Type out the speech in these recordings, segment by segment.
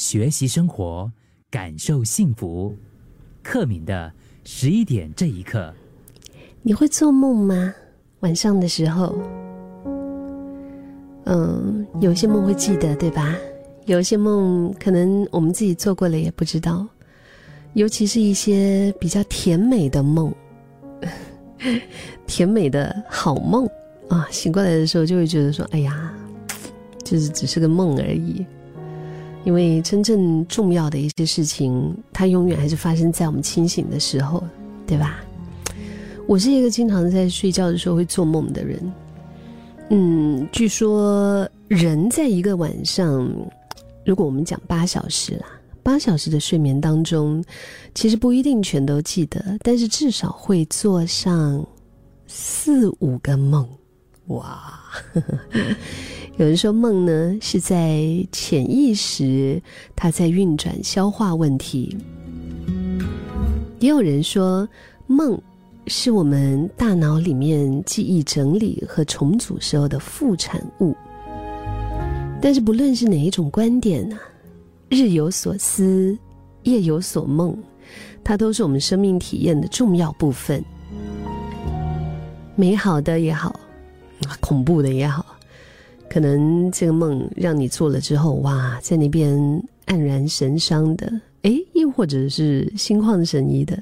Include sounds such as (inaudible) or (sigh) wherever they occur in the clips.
学习生活，感受幸福。克敏的十一点这一刻，你会做梦吗？晚上的时候，嗯，有些梦会记得，对吧？有些梦可能我们自己做过了也不知道，尤其是一些比较甜美的梦，(laughs) 甜美的好梦啊，醒过来的时候就会觉得说：“哎呀，就是只是个梦而已。”因为真正重要的一些事情，它永远还是发生在我们清醒的时候，对吧？我是一个经常在睡觉的时候会做梦的人。嗯，据说人在一个晚上，如果我们讲八小时啦，八小时的睡眠当中，其实不一定全都记得，但是至少会做上四五个梦。哇！(laughs) 有人说梦呢是在潜意识，它在运转消化问题；也有人说梦是我们大脑里面记忆整理和重组时候的副产物。但是不论是哪一种观点呢，日有所思，夜有所梦，它都是我们生命体验的重要部分。美好的也好，恐怖的也好。可能这个梦让你做了之后，哇，在那边黯然神伤的，诶，又或者是心旷神怡的，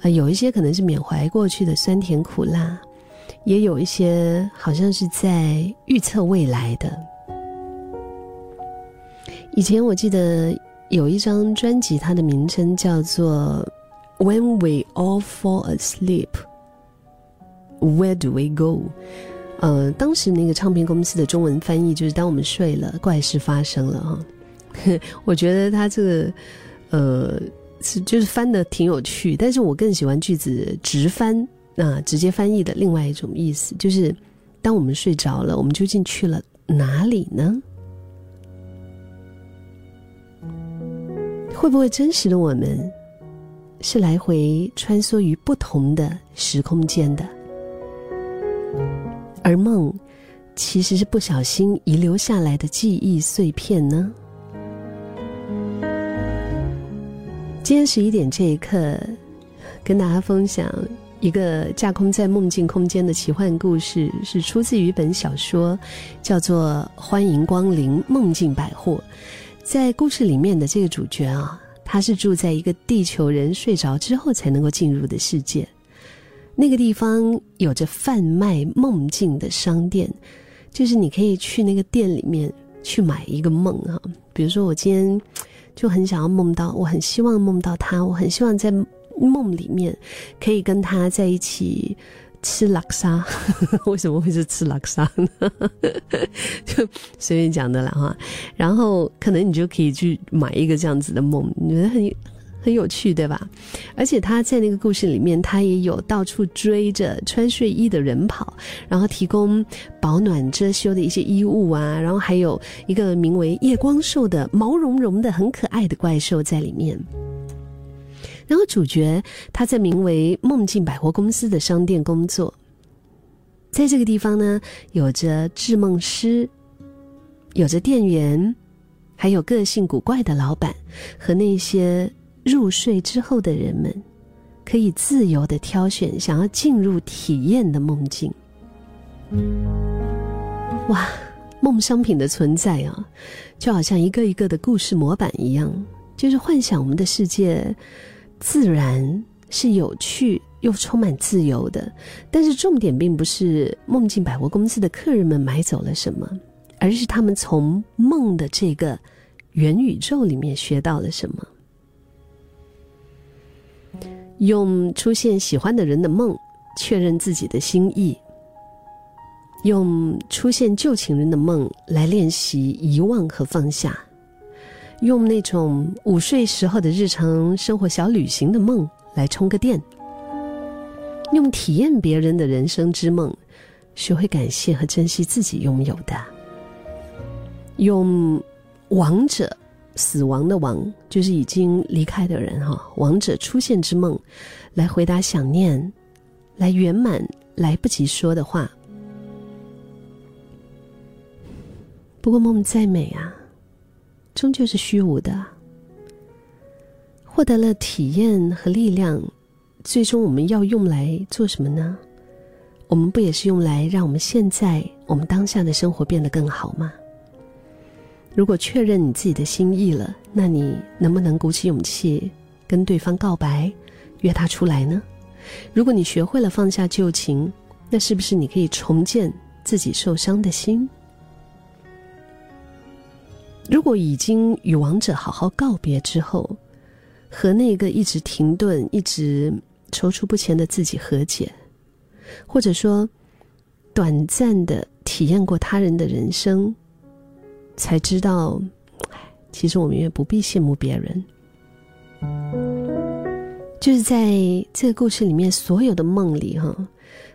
啊，有一些可能是缅怀过去的酸甜苦辣，也有一些好像是在预测未来的。以前我记得有一张专辑，它的名称叫做《When We All Fall Asleep》，Where Do We Go？呃，当时那个唱片公司的中文翻译就是“当我们睡了，怪事发生了”哈。(laughs) 我觉得他这个，呃，是就是翻的挺有趣，但是我更喜欢句子直翻，那直接翻译的另外一种意思就是，当我们睡着了，我们究竟去了哪里呢？会不会真实的我们，是来回穿梭于不同的时空间的？而梦，其实是不小心遗留下来的记忆碎片呢。今天十一点这一刻，跟大家分享一个架空在梦境空间的奇幻故事，是出自于一本小说，叫做《欢迎光临梦境百货》。在故事里面的这个主角啊，他是住在一个地球人睡着之后才能够进入的世界。那个地方有着贩卖梦境的商店，就是你可以去那个店里面去买一个梦哈。比如说，我今天就很想要梦到，我很希望梦到他，我很希望在梦里面可以跟他在一起吃拉沙。为什么会是吃拉沙呢？(laughs) 就随便讲的了哈。然后可能你就可以去买一个这样子的梦，你觉得很。很有趣，对吧？而且他在那个故事里面，他也有到处追着穿睡衣的人跑，然后提供保暖遮羞的一些衣物啊，然后还有一个名为夜光兽的毛茸茸的很可爱的怪兽在里面。然后主角他在名为梦境百货公司的商店工作，在这个地方呢，有着制梦师，有着店员，还有个性古怪的老板和那些。入睡之后的人们，可以自由的挑选想要进入体验的梦境。哇，梦商品的存在啊，就好像一个一个的故事模板一样，就是幻想我们的世界自然是有趣又充满自由的。但是重点并不是梦境百货公司的客人们买走了什么，而是他们从梦的这个元宇宙里面学到了什么。用出现喜欢的人的梦确认自己的心意，用出现旧情人的梦来练习遗忘和放下，用那种午睡时候的日常生活小旅行的梦来充个电，用体验别人的人生之梦，学会感谢和珍惜自己拥有的，用王者。死亡的亡就是已经离开的人哈，亡者出现之梦，来回答想念，来圆满来不及说的话。不过梦再美啊，终究是虚无的。获得了体验和力量，最终我们要用来做什么呢？我们不也是用来让我们现在、我们当下的生活变得更好吗？如果确认你自己的心意了，那你能不能鼓起勇气跟对方告白，约他出来呢？如果你学会了放下旧情，那是不是你可以重建自己受伤的心？如果已经与王者好好告别之后，和那个一直停顿、一直踌躇不前的自己和解，或者说短暂的体验过他人的人生，才知道，其实我们也不必羡慕别人。就是在这个故事里面，所有的梦里，哈，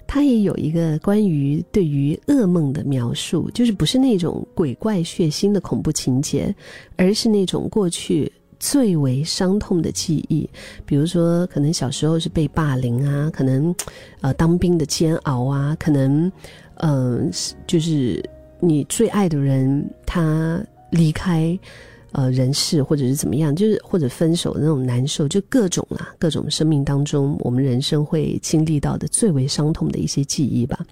它也有一个关于对于噩梦的描述，就是不是那种鬼怪血腥的恐怖情节，而是那种过去最为伤痛的记忆，比如说可能小时候是被霸凌啊，可能呃当兵的煎熬啊，可能嗯就是你最爱的人他离开。呃，人世或者是怎么样，就是或者分手的那种难受，就各种啦，各种生命当中我们人生会经历到的最为伤痛的一些记忆吧。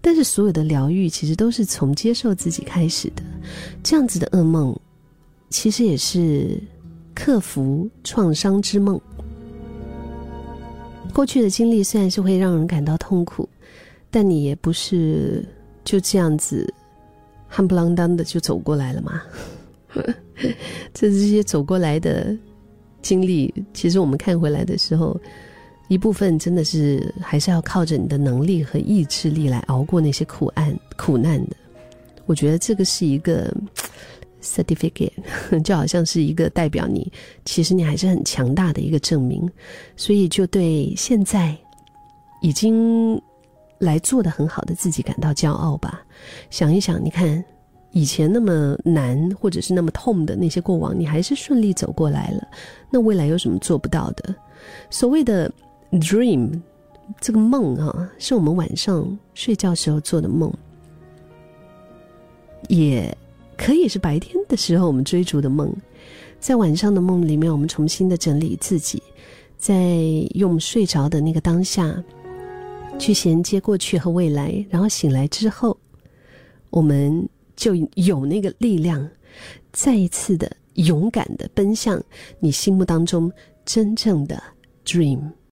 但是所有的疗愈其实都是从接受自己开始的，这样子的噩梦，其实也是克服创伤之梦。过去的经历虽然是会让人感到痛苦，但你也不是就这样子夯不啷当的就走过来了嘛。这 (laughs) 这些走过来的经历，其实我们看回来的时候，一部分真的是还是要靠着你的能力和意志力来熬过那些苦难苦难的。我觉得这个是一个 certificate，(laughs) 就好像是一个代表你其实你还是很强大的一个证明。所以就对现在已经来做的很好的自己感到骄傲吧。想一想，你看。以前那么难或者是那么痛的那些过往，你还是顺利走过来了。那未来有什么做不到的？所谓的 dream，这个梦啊，是我们晚上睡觉时候做的梦，也可以是白天的时候我们追逐的梦。在晚上的梦里面，我们重新的整理自己，在用睡着的那个当下，去衔接过去和未来，然后醒来之后，我们。就有那个力量，再一次的勇敢的奔向你心目当中真正的 dream。